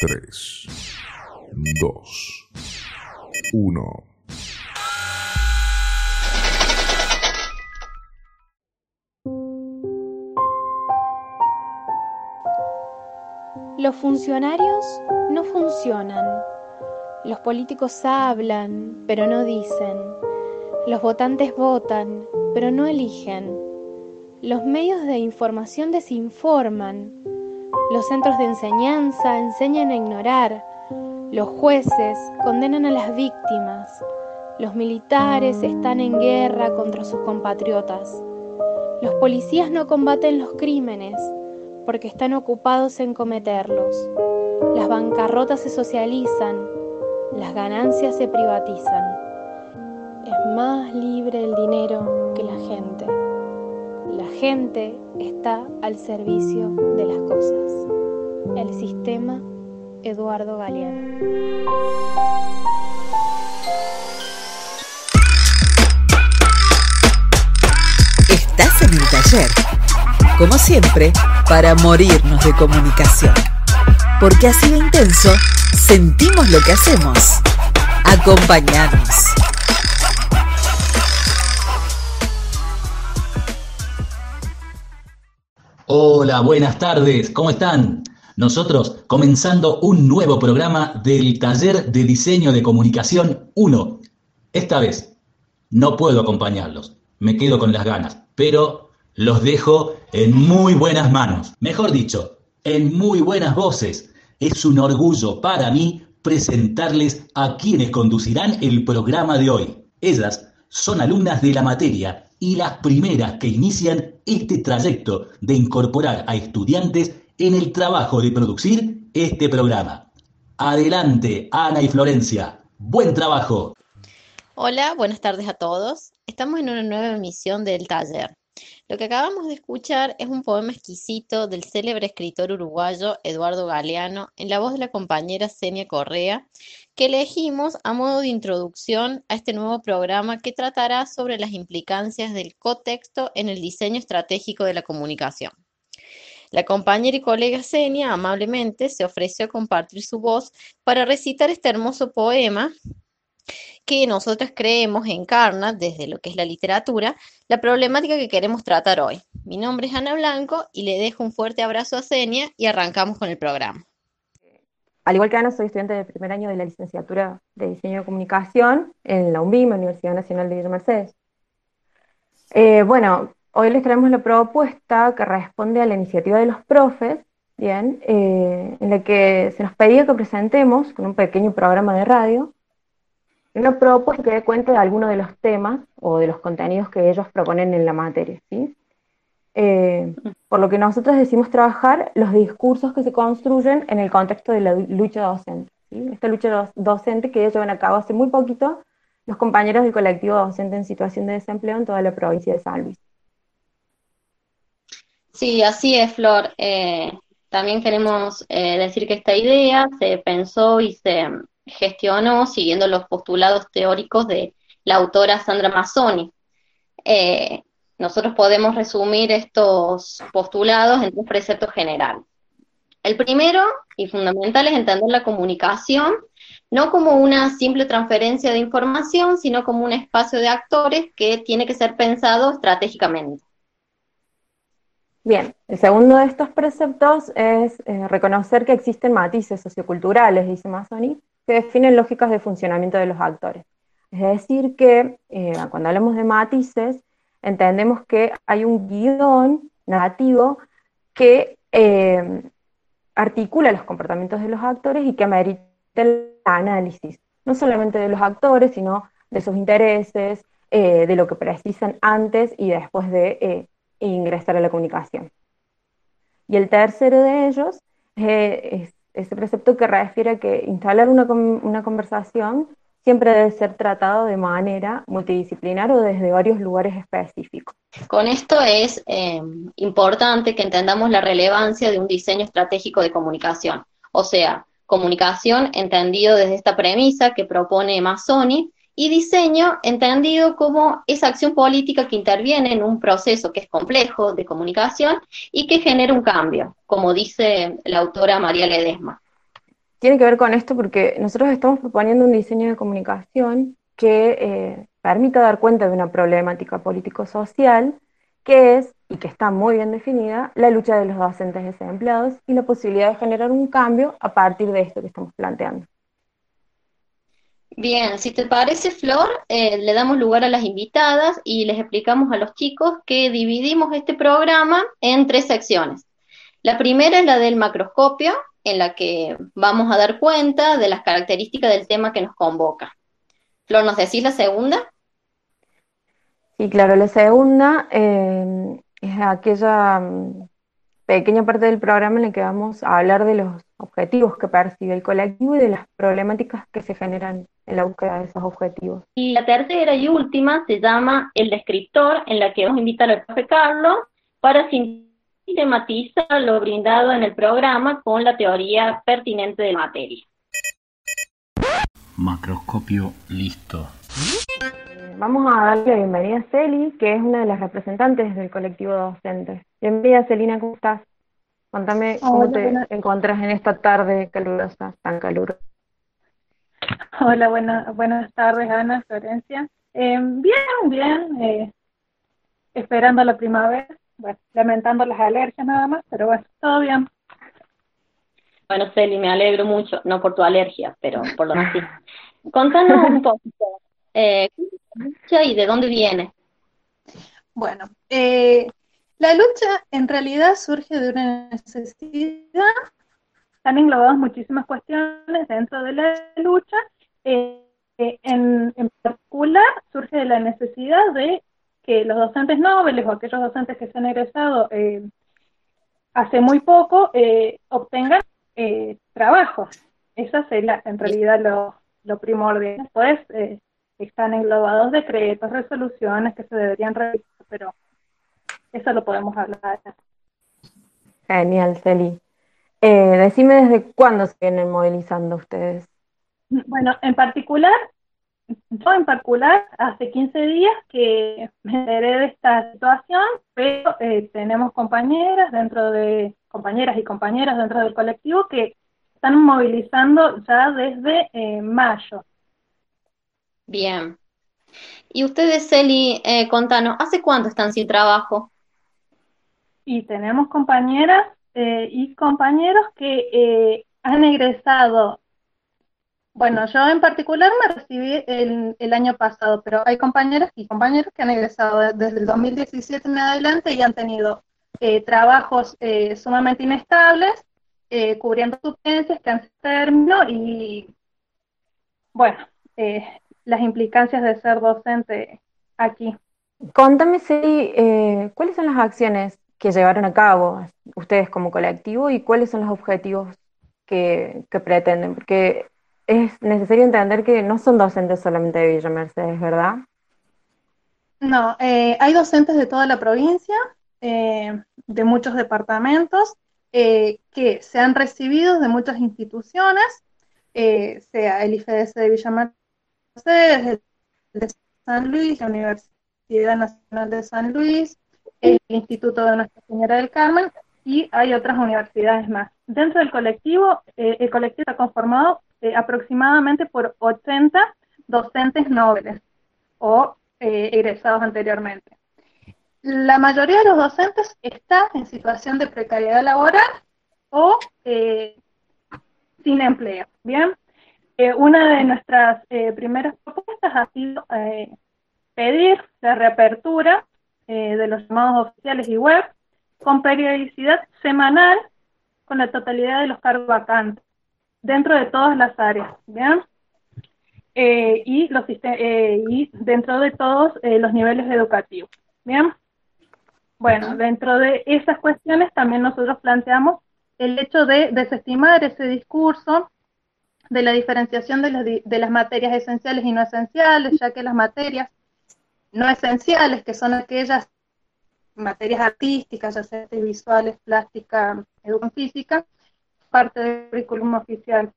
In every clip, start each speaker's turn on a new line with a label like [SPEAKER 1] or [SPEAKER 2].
[SPEAKER 1] 3, 2, 1.
[SPEAKER 2] Los funcionarios no funcionan. Los políticos hablan, pero no dicen. Los votantes votan, pero no eligen. Los medios de información desinforman. Los centros de enseñanza enseñan a ignorar. Los jueces condenan a las víctimas. Los militares están en guerra contra sus compatriotas. Los policías no combaten los crímenes porque están ocupados en cometerlos. Las bancarrotas se socializan, las ganancias se privatizan. Es más libre el dinero que la gente. La gente está al servicio de las cosas. El sistema Eduardo Galeano.
[SPEAKER 3] Estás en el taller, como siempre, para morirnos de comunicación. Porque así de intenso, sentimos lo que hacemos. Acompañanos.
[SPEAKER 4] Hola, buenas tardes, ¿cómo están? Nosotros comenzando un nuevo programa del Taller de Diseño de Comunicación 1. Esta vez no puedo acompañarlos, me quedo con las ganas, pero los dejo en muy buenas manos. Mejor dicho, en muy buenas voces. Es un orgullo para mí presentarles a quienes conducirán el programa de hoy. Ellas son alumnas de la materia y las primeras que inician este trayecto de incorporar a estudiantes en el trabajo de producir este programa. Adelante, Ana y Florencia. Buen trabajo.
[SPEAKER 5] Hola, buenas tardes a todos. Estamos en una nueva emisión del taller. Lo que acabamos de escuchar es un poema exquisito del célebre escritor uruguayo Eduardo Galeano en la voz de la compañera Senia Correa, que elegimos a modo de introducción a este nuevo programa que tratará sobre las implicancias del cotexto en el diseño estratégico de la comunicación. La compañera y colega Senia amablemente se ofreció a compartir su voz para recitar este hermoso poema que nosotros creemos encarna, desde lo que es la literatura, la problemática que queremos tratar hoy. Mi nombre es Ana Blanco y le dejo un fuerte abrazo a Senia y arrancamos con el programa.
[SPEAKER 6] Al igual que Ana, soy estudiante de primer año de la licenciatura de Diseño de Comunicación en la UNBIM, Universidad Nacional de Villa Mercedes. Eh, bueno, hoy les traemos la propuesta que responde a la iniciativa de los profes, bien, eh, en la que se nos pedía que presentemos con un pequeño programa de radio una propuesta que dé cuenta de algunos de los temas o de los contenidos que ellos proponen en la materia, ¿sí? Eh, por lo que nosotros decimos trabajar los discursos que se construyen en el contexto de la lucha docente. Esta lucha docente que ellos llevan a cabo hace muy poquito los compañeros del colectivo docente en situación de desempleo en toda la provincia de San Luis.
[SPEAKER 5] Sí, así es, Flor. Eh, también queremos eh, decir que esta idea se pensó y se gestionó siguiendo los postulados teóricos de la autora Sandra Mazzoni. Eh, nosotros podemos resumir estos postulados en tres preceptos generales. El primero y fundamental es entender la comunicación no como una simple transferencia de información, sino como un espacio de actores que tiene que ser pensado estratégicamente.
[SPEAKER 6] Bien, el segundo de estos preceptos es eh, reconocer que existen matices socioculturales, dice Mazzoni, que definen lógicas de funcionamiento de los actores. Es decir, que eh, cuando hablamos de matices, entendemos que hay un guion narrativo que eh, articula los comportamientos de los actores y que amerita el análisis, no solamente de los actores, sino de sus intereses, eh, de lo que precisan antes y después de ingresar a la comunicación. Y el tercero de ellos es ese precepto que refiere a que instalar una, una conversación siempre debe ser tratado de manera multidisciplinar o desde varios lugares específicos.
[SPEAKER 5] Con esto es eh, importante que entendamos la relevancia de un diseño estratégico de comunicación, o sea, comunicación entendido desde esta premisa que propone Mazzoni y diseño entendido como esa acción política que interviene en un proceso que es complejo de comunicación y que genera un cambio, como dice la autora María Ledesma.
[SPEAKER 6] tiene que ver con esto porque nosotros estamos proponiendo un diseño de comunicación que eh, permita dar cuenta de una problemática político-social que es, y que está muy bien definida, la lucha de los docentes desempleados y la posibilidad de generar un cambio a partir de esto que estamos planteando.
[SPEAKER 5] Bien, si te parece, Flor, eh, le damos lugar a las invitadas y les explicamos a los chicos que dividimos este programa en tres secciones. La primera es la del macroscopio, en la que vamos a dar cuenta de las características del tema que nos convoca. Flor, ¿nos decís la segunda?
[SPEAKER 6] Sí, claro, la segunda eh, es aquella mm, pequeña parte del programa en la que vamos a hablar de los objetivos que percibe el colectivo y de las problemáticas que se generan en la búsqueda de esos objetivos.
[SPEAKER 5] Y la tercera y última se llama El Descriptor, en la que vamos a invitar al profe Carlos para sistematizar lo brindado en el programa con la teoría pertinente de la materia.
[SPEAKER 7] Macroscopio listo.
[SPEAKER 6] Vamos a darle la bienvenida a Celi, que es una de las representantes del colectivo docente. Bienvenida, Celina, ¿cómo estás? Contame cómo te encuentras en esta tarde calurosa, tan calurosa.
[SPEAKER 8] Hola, buenas tardes, Ana, Florencia. Eh, bien, bien, eh, esperando la primavera, bueno, lamentando las alergias nada más, pero bueno, todo bien.
[SPEAKER 5] Bueno, Celi, me alegro mucho, no por tu alergia, pero por lo que sí. Contanos un poquito, eh, lucha y de dónde viene?
[SPEAKER 8] Bueno, eh, la lucha en realidad surge de una necesidad, están englobadas muchísimas cuestiones dentro de la lucha, eh, eh, en, particular surge de la necesidad de que los docentes nobles o aquellos docentes que se han egresado hace muy poco obtengan trabajo. Esa sería en realidad lo, lo primordial. Después, están englobados decretos, resoluciones que se deberían revisar, pero eso lo podemos hablar.
[SPEAKER 6] Genial, Celi. Eh, decime desde cuándo se vienen movilizando ustedes.
[SPEAKER 8] Bueno, en particular, yo en particular, hace 15 días que me enteré de esta situación, pero eh, tenemos compañeras dentro de, compañeras y compañeros dentro del colectivo que están movilizando ya desde eh, mayo.
[SPEAKER 5] Bien. Y ustedes, Celi, eh, contanos, ¿hace cuánto están sin trabajo?
[SPEAKER 8] Y tenemos compañeras eh, y compañeros que eh, han egresado. Bueno, yo en particular me recibí el, el año pasado, pero hay compañeras y compañeros que han egresado desde el 2017 en adelante y han tenido trabajos sumamente inestables, cubriendo suplencias que han término y bueno, las implicancias de ser docente aquí.
[SPEAKER 6] Contame, Celi, eh, ¿cuáles son las acciones que llevaron a cabo ustedes como colectivo y cuáles son los objetivos que, pretenden? Porque es necesario entender que no son docentes solamente de Villa Mercedes, ¿verdad?
[SPEAKER 8] No, eh, hay docentes de toda la provincia, eh, de muchos departamentos, que se han recibido de muchas instituciones, sea el IFDS de Villa Mercedes, de San Luis, la Universidad Nacional de San Luis, el Instituto de Nuestra Señora del Carmen y hay otras universidades más. Dentro del colectivo, eh, el colectivo está conformado eh, aproximadamente por 80 docentes nobles o eh, egresados anteriormente. La mayoría de los docentes está en situación de precariedad laboral o sin empleo. Bien, eh, una de nuestras eh, primeras propuestas ha sido eh, pedir la reapertura de los llamados oficiales y web con periodicidad semanal con la totalidad de los cargos vacantes dentro de todas las áreas, ¿bien? y, los, y dentro de todos los niveles educativos, ¿bien? Bueno, dentro de esas cuestiones también nosotros planteamos el hecho de desestimar ese discurso de la diferenciación de, de las materias esenciales y no esenciales, ya que las materias no esenciales, que son aquellas materias artísticas, ya sea visuales, plástica, educación física, parte del currículum oficial.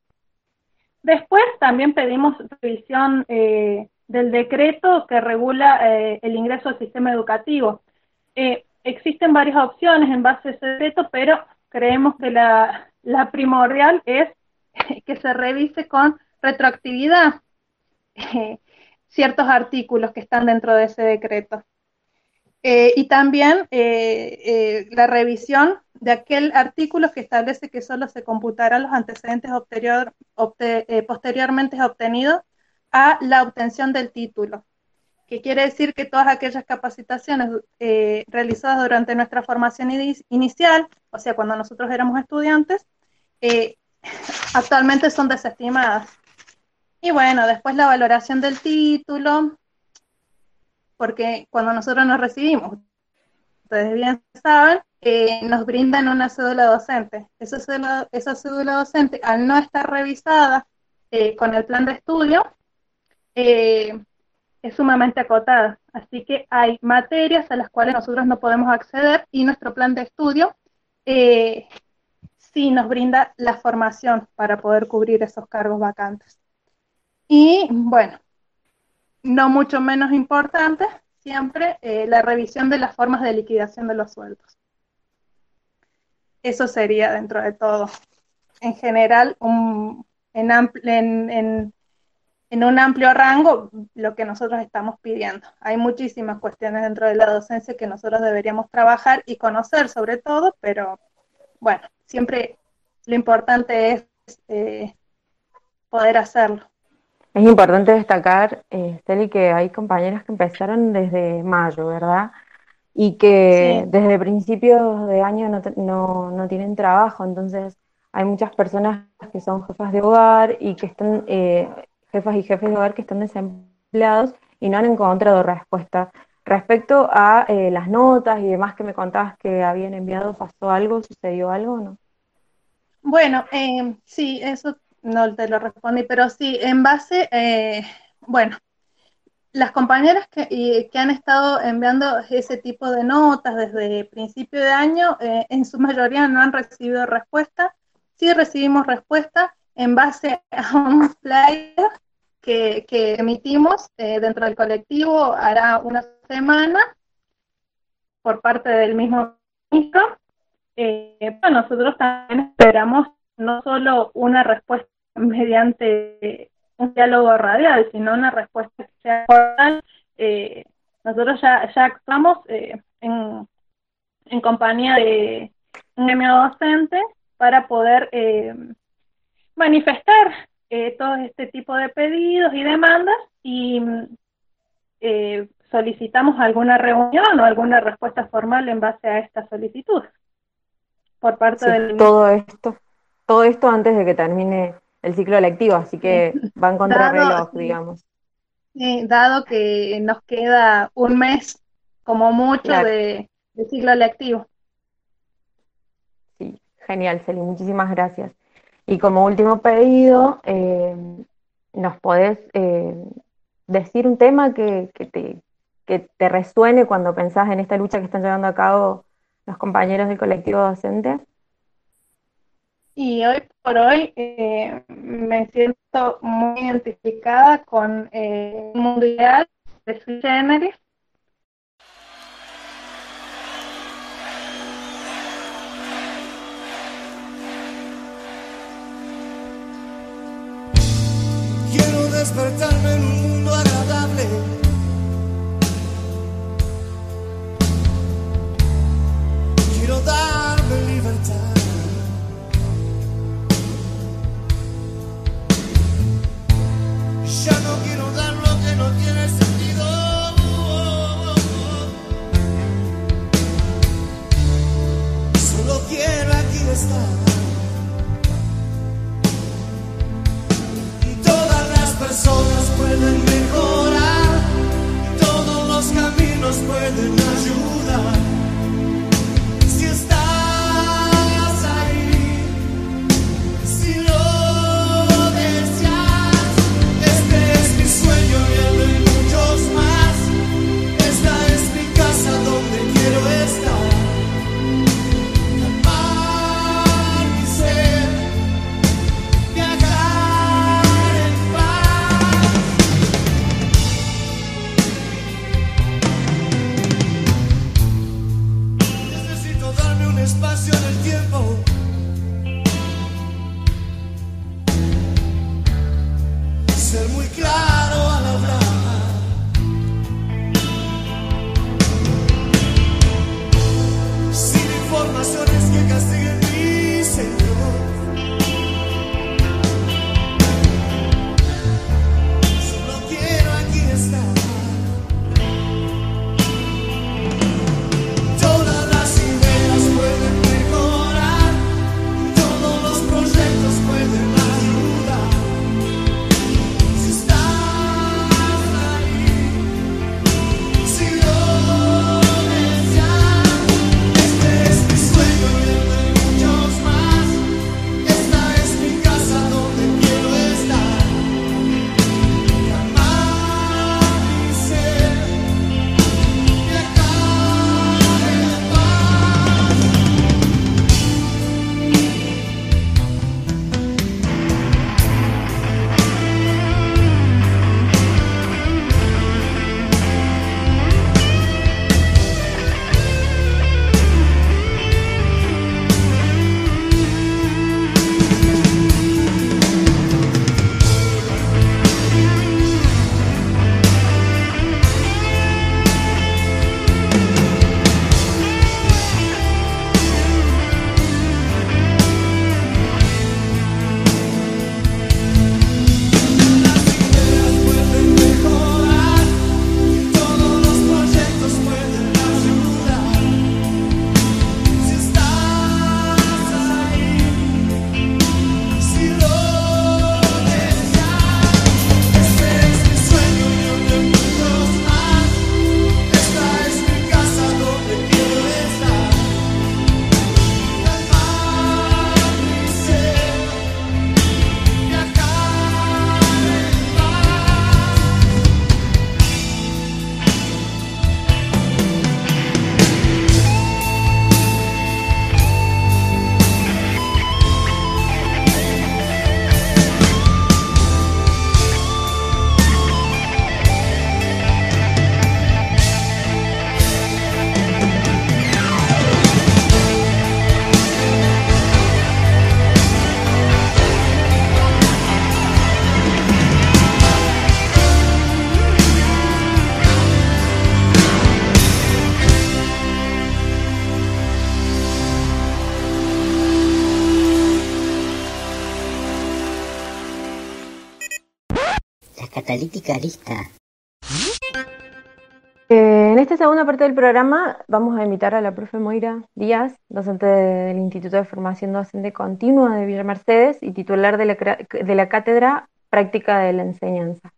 [SPEAKER 8] Después también pedimos revisión eh, del decreto que regula eh, el ingreso al sistema educativo. Eh, existen varias opciones en base a ese decreto, pero creemos que la, la primordial es que se revise con retroactividad eh, ciertos artículos que están dentro de ese decreto. Eh, y también eh, la revisión de aquel artículo que establece que solo se computarán los antecedentes posteriormente obtenidos a la obtención del título, que quiere decir que todas aquellas capacitaciones realizadas durante nuestra formación inicial, o sea, cuando nosotros éramos estudiantes, actualmente son desestimadas. Y bueno, después la valoración del título, porque cuando nosotros nos recibimos, ustedes bien saben, eh, nos brindan una cédula docente. Esa cédula, cédula docente, al no estar revisada eh, con el plan de estudio, eh, es sumamente acotada. Así que hay materias a las cuales nosotros no podemos acceder y nuestro plan de estudio sí nos brinda la formación para poder cubrir esos cargos vacantes. Y bueno, no mucho menos importante, siempre eh, la revisión de las formas de liquidación de los sueldos. Eso sería dentro de todo. En general, en, en, un amplio rango, lo que nosotros estamos pidiendo. Hay muchísimas cuestiones dentro de la docencia que nosotros deberíamos trabajar y conocer sobre todo, pero bueno, siempre lo importante es eh, poder hacerlo.
[SPEAKER 6] Es importante destacar, eh, que hay compañeras que empezaron desde mayo, ¿verdad? Y que desde principios de año no, tienen trabajo, entonces hay muchas personas que son jefas de hogar y que están, eh, jefas y jefes de hogar que están desempleados y no han encontrado respuesta. Respecto a eh, las notas y demás que me contabas que habían enviado, ¿pasó algo? ¿Sucedió algo o no?
[SPEAKER 8] Bueno, eh, sí, eso no te lo respondí, pero sí, en base, eh, bueno, las compañeras que, que, han estado enviando ese tipo de notas desde principio de año, eh, en su mayoría no han recibido respuesta. Sí recibimos respuesta en base a un flyer que, que emitimos eh, dentro del colectivo hará una semana por parte del mismo ministro. Bueno, nosotros también esperamos no solo una respuesta mediante un diálogo radial, sino una respuesta que sea oral. Eh, nosotros ya, ya actuamos eh, en, compañía de un gremio docente para poder eh, manifestar todo este tipo de pedidos y demandas y solicitamos alguna reunión o alguna respuesta formal en base a esta solicitud por parte del
[SPEAKER 6] todo esto todo esto antes de que termine el ciclo lectivo, así que va en contrarreloj, digamos.
[SPEAKER 8] dado que nos queda un mes como mucho de, ciclo lectivo.
[SPEAKER 6] Sí, genial, Celi, muchísimas gracias. Y como último pedido, eh, ¿nos podés eh, decir un tema que, te, que te resuene cuando pensás en esta lucha que están llevando a cabo los compañeros del colectivo docente?
[SPEAKER 8] Y hoy por hoy eh, me siento muy identificada con eh, el mundial de su generis.
[SPEAKER 9] Quiero despertarme en un mundo agradable. Pueden mejorar. Todos los caminos pueden ayudar.
[SPEAKER 6] Eh, en esta segunda parte del programa vamos a invitar a la profe Moira Díaz, docente del Instituto de Formación Docente Continua de Villa Mercedes y titular de la, de la Cátedra Práctica de la Enseñanza,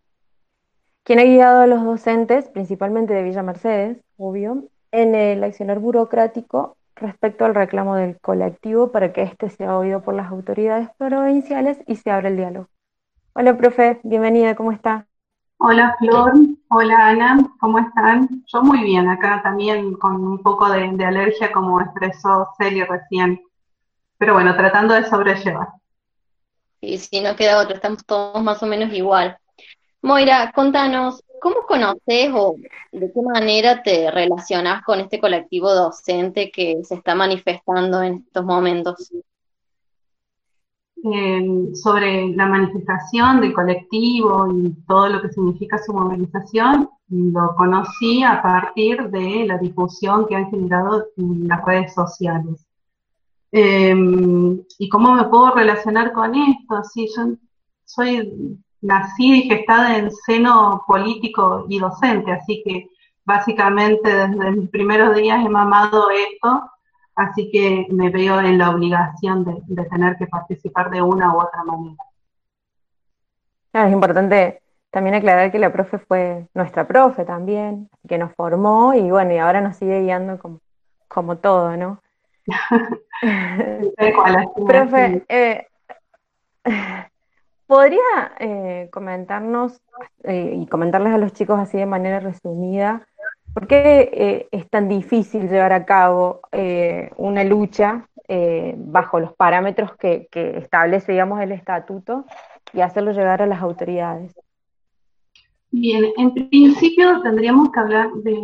[SPEAKER 6] quien ha guiado a los docentes, principalmente de Villa Mercedes, obvio, en el accionar burocrático respecto al reclamo del colectivo para que éste sea oído por las autoridades provinciales y se abra el diálogo. Hola, profe, bienvenida, ¿cómo está?
[SPEAKER 10] Hola Flor, hola Ana, ¿cómo están? Yo muy bien, acá también con un poco de, alergia como expresó Celi recién, pero bueno, tratando de sobrellevar.
[SPEAKER 5] Y si no queda otro, estamos todos más o menos igual. Moira, contanos, ¿cómo conoces o de qué manera te relacionas con este colectivo docente que se está manifestando en estos momentos?
[SPEAKER 10] Eh, sobre la manifestación del colectivo y todo lo que significa su movilización, lo conocí a partir de la difusión que han generado en las redes sociales. Eh, ¿y cómo me puedo relacionar con esto? Sí, yo soy, nací y gestada en seno político y docente, así que básicamente desde mis primeros días he mamado esto, así que me veo en la obligación de, de tener que participar de una u otra manera.
[SPEAKER 6] Es importante también aclarar que la profe fue nuestra profe también, que nos formó y bueno, y ahora nos sigue guiando como, como todo, ¿no? Profe, eh, ¿podría eh, comentarnos eh, y comentarles a los chicos así de manera resumida por qué eh, es tan difícil llevar a cabo eh, una lucha eh, bajo los parámetros que, establece, digamos, el estatuto y hacerlo llegar a las autoridades?
[SPEAKER 10] Bien, en principio tendríamos que hablar de,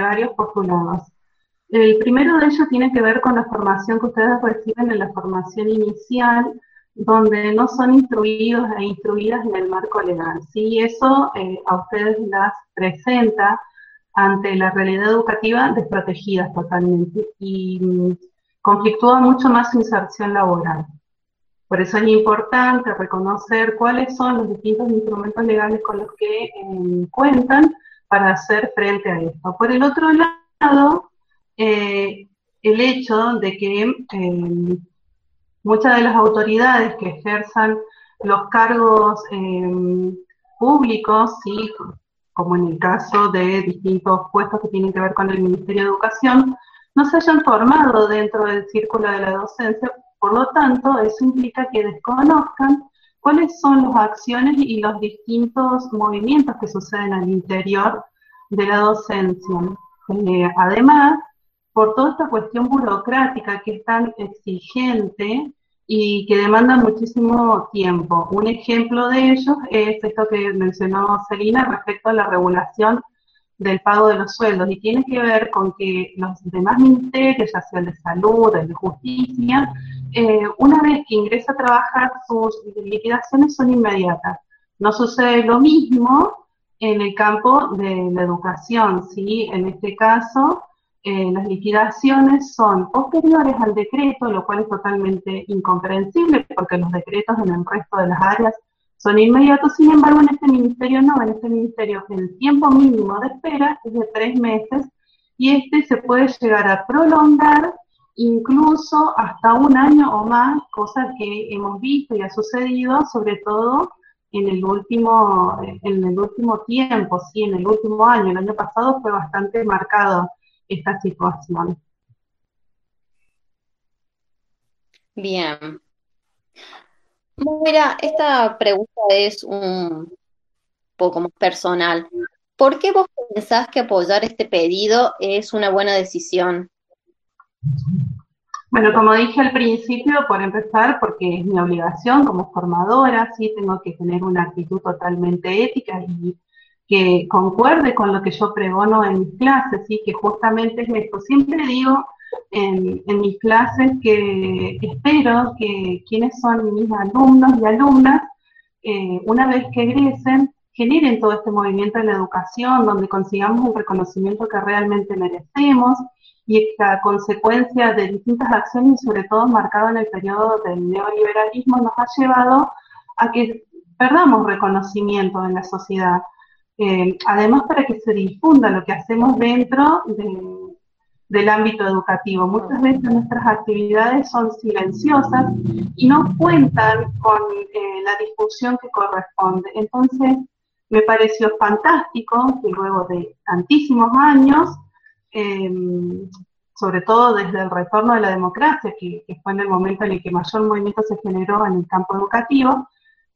[SPEAKER 10] varios postulados. El primero de ellos tiene que ver con la formación que ustedes reciben en la formación inicial, donde no son instruidos e instruidas en el marco legal. Sí, eso a ustedes las presenta ante la realidad educativa desprotegidas totalmente y mm, conflictúa mucho más su inserción laboral. Por eso es importante reconocer cuáles son los distintos instrumentos legales con los que eh, cuentan para hacer frente a esto. Por el otro lado, eh, el hecho de que eh, muchas de las autoridades que ejerzan los cargos públicos, ¿sí? Como en el caso de distintos puestos que tienen que ver con el Ministerio de Educación, no se hayan formado dentro del círculo de la docencia por lo tanto, eso implica que desconozcan cuáles son las acciones y los distintos movimientos que suceden al interior de la docencia. Eh, además, por toda esta cuestión burocrática que es tan exigente y que demanda muchísimo tiempo. Un ejemplo de ello es esto que mencionó Celina respecto a la regulación del pago de los sueldos y tiene que ver con que los demás ministerios, ya sea el de salud, el de justicia, eh, una vez que ingresa a trabajar, sus liquidaciones son inmediatas. No sucede lo mismo en el campo de la educación, ¿sí? En este caso, eh, las liquidaciones son posteriores al decreto, lo cual es totalmente incomprensible porque los decretos en el resto de las áreas son inmediatos, sin embargo en este ministerio no, en este ministerio el tiempo mínimo de espera es de tres meses y este se puede llegar a prolongar incluso hasta un año o más, cosa que hemos visto y ha sucedido, sobre todo en el último, en el último tiempo, sí, en el último año. El año pasado fue bastante marcado esta situación.
[SPEAKER 5] Bien. Mira, esta pregunta es un poco más personal. ¿Por qué vos pensás que apoyar este pedido es una buena decisión?
[SPEAKER 10] Bueno, como dije al principio, por empezar, porque es mi obligación como formadora, sí, tengo que tener una actitud totalmente ética y que concuerde con lo que yo pregono en mis clases, sí, que justamente es esto. Siempre digo en, mis clases que espero que quienes son mis alumnos y alumnas, eh, una vez que egresen, generen todo este movimiento en la educación, donde consigamos un reconocimiento que realmente merecemos, y esta consecuencia de distintas acciones, sobre todo marcado en el periodo del neoliberalismo, nos ha llevado a que perdamos reconocimiento en la sociedad. Eh, además, para que se difunda lo que hacemos dentro del ámbito educativo. Muchas veces nuestras actividades son silenciosas y no cuentan con eh, la discusión que corresponde. Entonces, me pareció fantástico que luego de tantísimos años Em, sobre todo desde el retorno de la democracia, que, fue en el momento en el que mayor movimiento se generó en el campo educativo,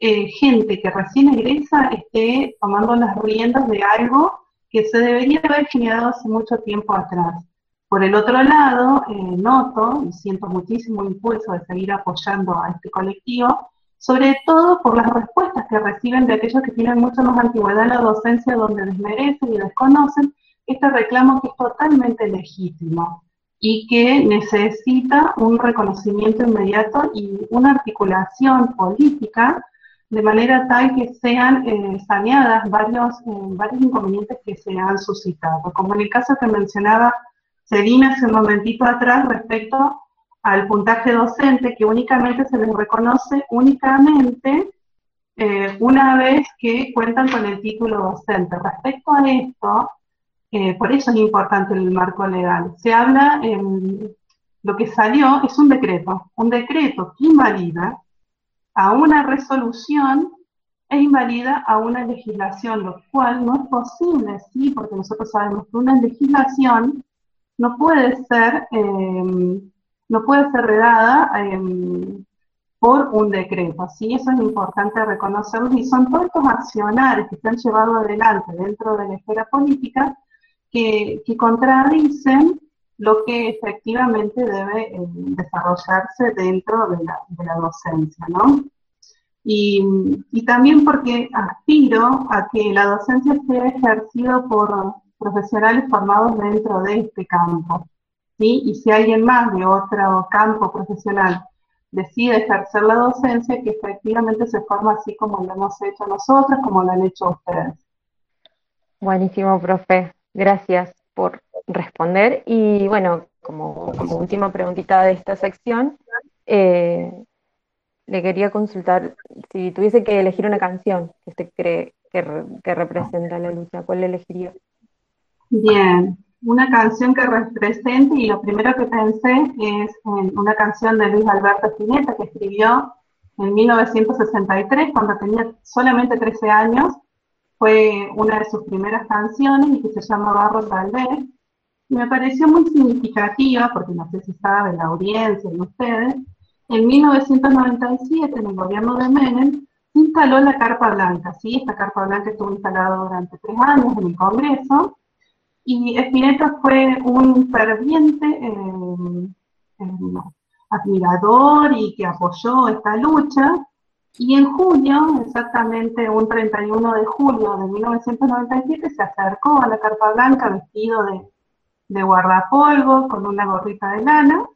[SPEAKER 10] eh, gente que recién egresa esté tomando las riendas de algo que se debería haber generado hace mucho tiempo atrás. Por el otro lado, eh, noto y siento muchísimo impulso de seguir apoyando a este colectivo, sobre todo por las respuestas que reciben de aquellos que tienen mucho más antigüedad en la docencia, donde desmerecen y desconocen este reclamo que es totalmente legítimo y que necesita un reconocimiento inmediato y una articulación política de manera tal que sean eh, saneadas varios, eh, varios inconvenientes que se han suscitado, como en el caso que mencionaba Celina hace un momentito atrás respecto al puntaje docente que únicamente se les reconoce únicamente eh, una vez que cuentan con el título docente. Respecto a esto, por eso es importante el marco legal. Se habla, lo que salió es un decreto, un decreto que invalida a una resolución e invalida a una legislación, lo cual no es posible, sí, porque nosotros sabemos que una legislación no puede ser, eh, no puede ser redada eh, por un decreto, ¿sí? Eso es importante reconocerlo y son todos estos accionarios que se han llevado adelante dentro de la esfera política que, contradicen lo que efectivamente debe eh, desarrollarse dentro de la, docencia, ¿no? Y, también porque aspiro a que la docencia sea ejercida por profesionales formados dentro de este campo, ¿sí? Y si alguien más de otro campo profesional decide ejercer la docencia, que efectivamente se forma así como lo hemos hecho nosotros, como lo han hecho ustedes.
[SPEAKER 6] Buenísimo, profe. Gracias por responder. Y bueno, como, última preguntita de esta sección, eh, le quería consultar si tuviese que elegir una canción que usted cree que, representa la lucha, ¿cuál elegiría?
[SPEAKER 10] Bien, una canción que represente y lo primero que pensé es en una canción de Luis Alberto Spinetta que escribió en 1963 cuando tenía solamente 13 años. Fue una de sus primeras canciones y que se llama Barro tal vez. Y me pareció muy significativa, porque no sé si saben la audiencia y ustedes, en 1997, en el gobierno de Menem, instaló la Carpa Blanca. ¿sí? Esta Carpa Blanca estuvo instalada durante tres años en el Congreso y Spinetta fue un ferviente eh, eh, admirador y que apoyó esta lucha. Y en junio, exactamente un 31 de julio de 1997, se acercó a la Carpa Blanca vestido de, de guardapolvo, con una gorrita de lana,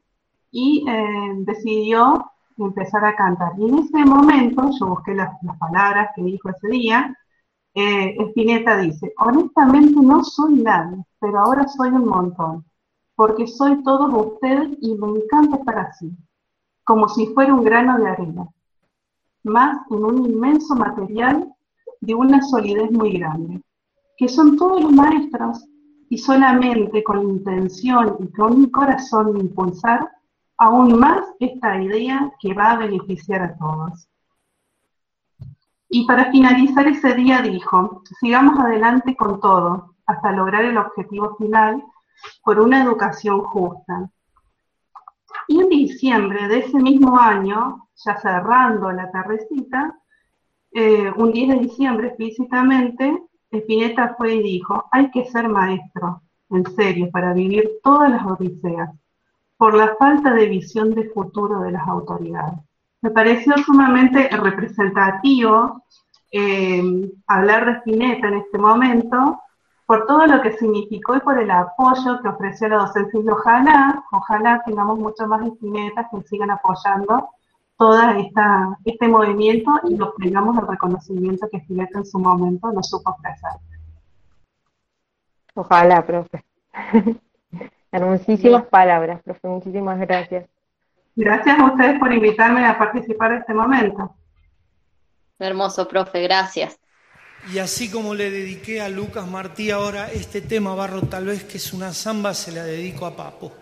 [SPEAKER 10] y eh, decidió empezar a cantar. Y en ese momento, yo busqué las, palabras que dijo ese día, eh, dice, honestamente no soy nadie, pero ahora soy un montón, porque soy todos ustedes y me encanta estar así, como si fuera un grano de arena, más en un inmenso material de una solidez muy grande, que son todos los maestros y solamente con intención y con mi corazón de impulsar aún más esta idea que va a beneficiar a todos. Y para finalizar ese día dijo, sigamos adelante con todo, hasta lograr el objetivo final por una educación justa. Y en diciembre de ese mismo año, ya cerrando la tardecita, eh, un 10 de diciembre explícitamente, Spinetta fue y dijo, hay que ser maestro, en serio, para vivir todas las odiseas, por la falta de visión de futuro de las autoridades. Me pareció sumamente representativo eh, hablar de Spinetta en este momento, por todo lo que significó y por el apoyo que ofreció la docencia y ojalá, ojalá tengamos muchos más Spinetas que sigan apoyando todo este movimiento y nos tengamos el reconocimiento que Spinetta en su momento nos supo ofrecer.
[SPEAKER 6] Ojalá, profe. Hermosísimas palabras, profe. Muchísimas gracias.
[SPEAKER 10] Gracias a ustedes por invitarme a participar de este momento.
[SPEAKER 5] Hermoso, profe, gracias.
[SPEAKER 9] Y así como le dediqué a Lucas Martí ahora este tema barro, tal vez que es una samba, se la dedico a Papo.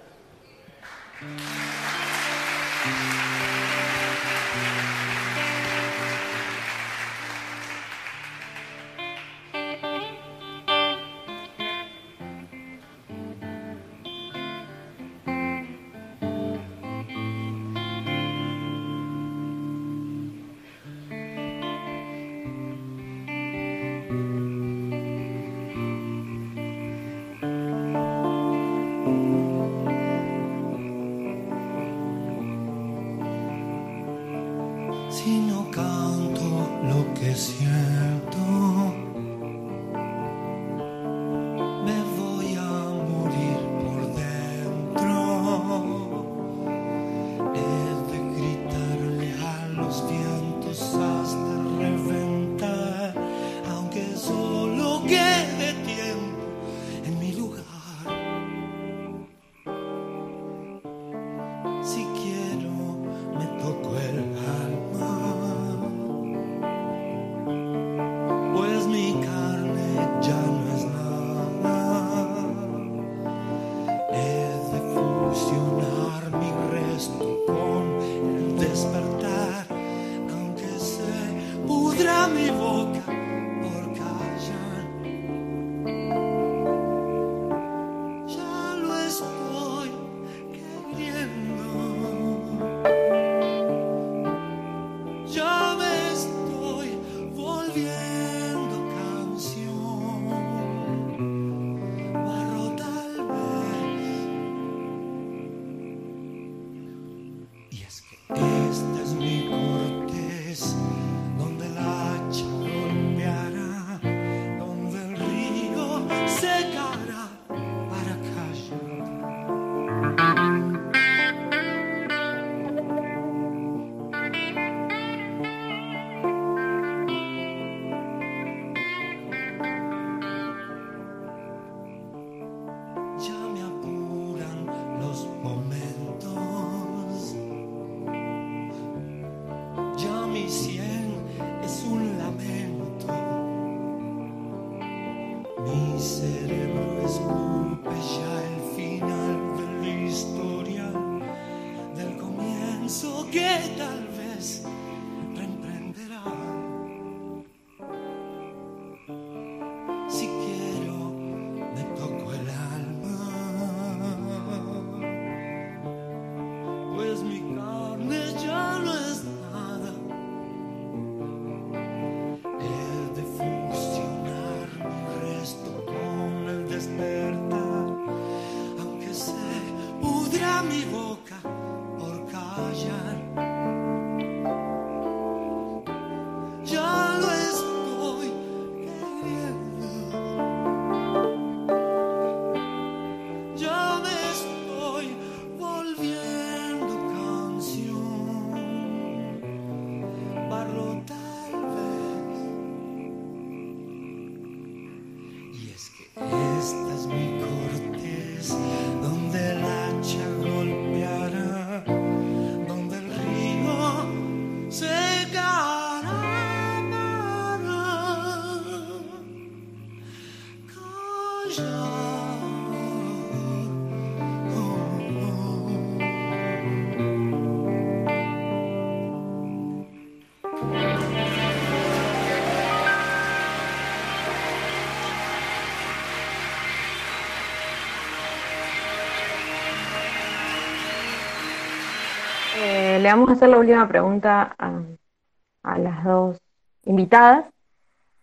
[SPEAKER 6] Le vamos a hacer la última pregunta a, las dos invitadas.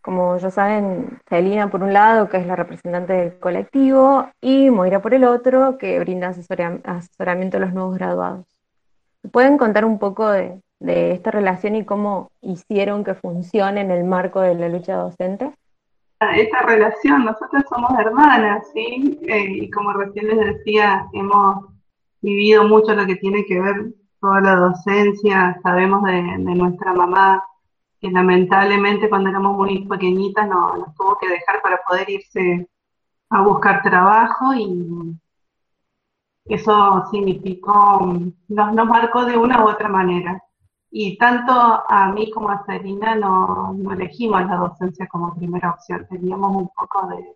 [SPEAKER 6] Como ya saben, Celina por un lado, que es la representante del colectivo, y Moira por el otro, que brinda asesora- asesoramiento a los nuevos graduados. ¿Pueden contar un poco de, esta relación y cómo hicieron que funcione en el marco de la lucha docente?
[SPEAKER 10] esta relación, nosotros somos hermanas, ¿sí? Eh, y como recién les decía, hemos vivido mucho lo que tiene que ver toda la docencia, sabemos de, de nuestra mamá, que lamentablemente cuando éramos muy pequeñitas no- nos tuvo que dejar para poder irse a buscar trabajo y eso significó, nos, nos marcó de una u otra manera. Y tanto a mí como a Serena no, no elegimos la docencia como primera opción, teníamos un poco de,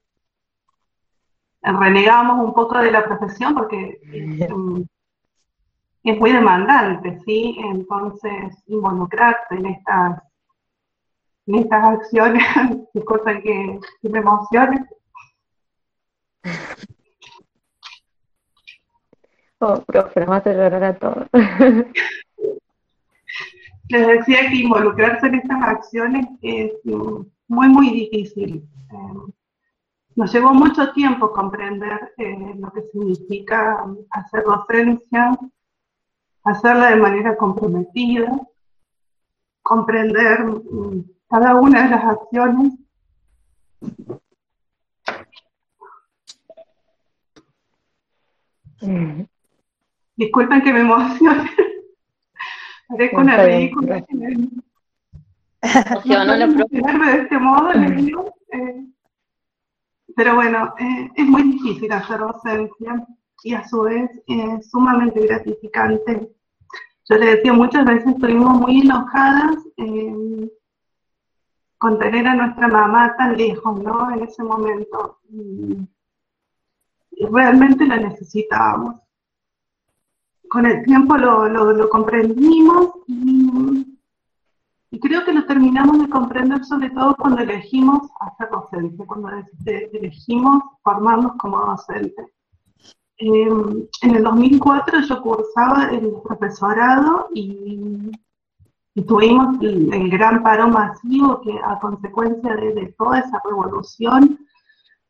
[SPEAKER 10] renegábamos un poco de la profesión porque es, muy demandante, ¿sí? Entonces, involucrarte en estas, en estas acciones es cosa que, que me emociona.
[SPEAKER 6] Oh, profe, vas a llorar a todos.
[SPEAKER 10] Les decía que involucrarse en estas acciones es muy, muy difícil. Eh, nos llevó mucho tiempo comprender eh, lo que significa hacer docencia, hacerla de manera comprometida, comprender mm, cada una de las acciones. Disculpen que me emocione. Parezco una ridícula. No puedo
[SPEAKER 5] profe.
[SPEAKER 10] emocionarme de este modo, les digo, eh, pero bueno, eh, es muy difícil hacer docencia y a su vez es sumamente gratificante. Yo le decía, muchas veces estuvimos muy enojadas eh, con tener a nuestra mamá tan lejos, ¿no? En ese momento. Y, realmente la necesitábamos. Con el tiempo lo, lo- comprendimos y creo que lo terminamos de comprender sobre todo cuando elegimos hacer docencia, cuando elegimos formarnos como docentes. Eh, en el 2004 yo cursaba el profesorado y, y tuvimos el, gran paro masivo que a consecuencia de, toda esa revolución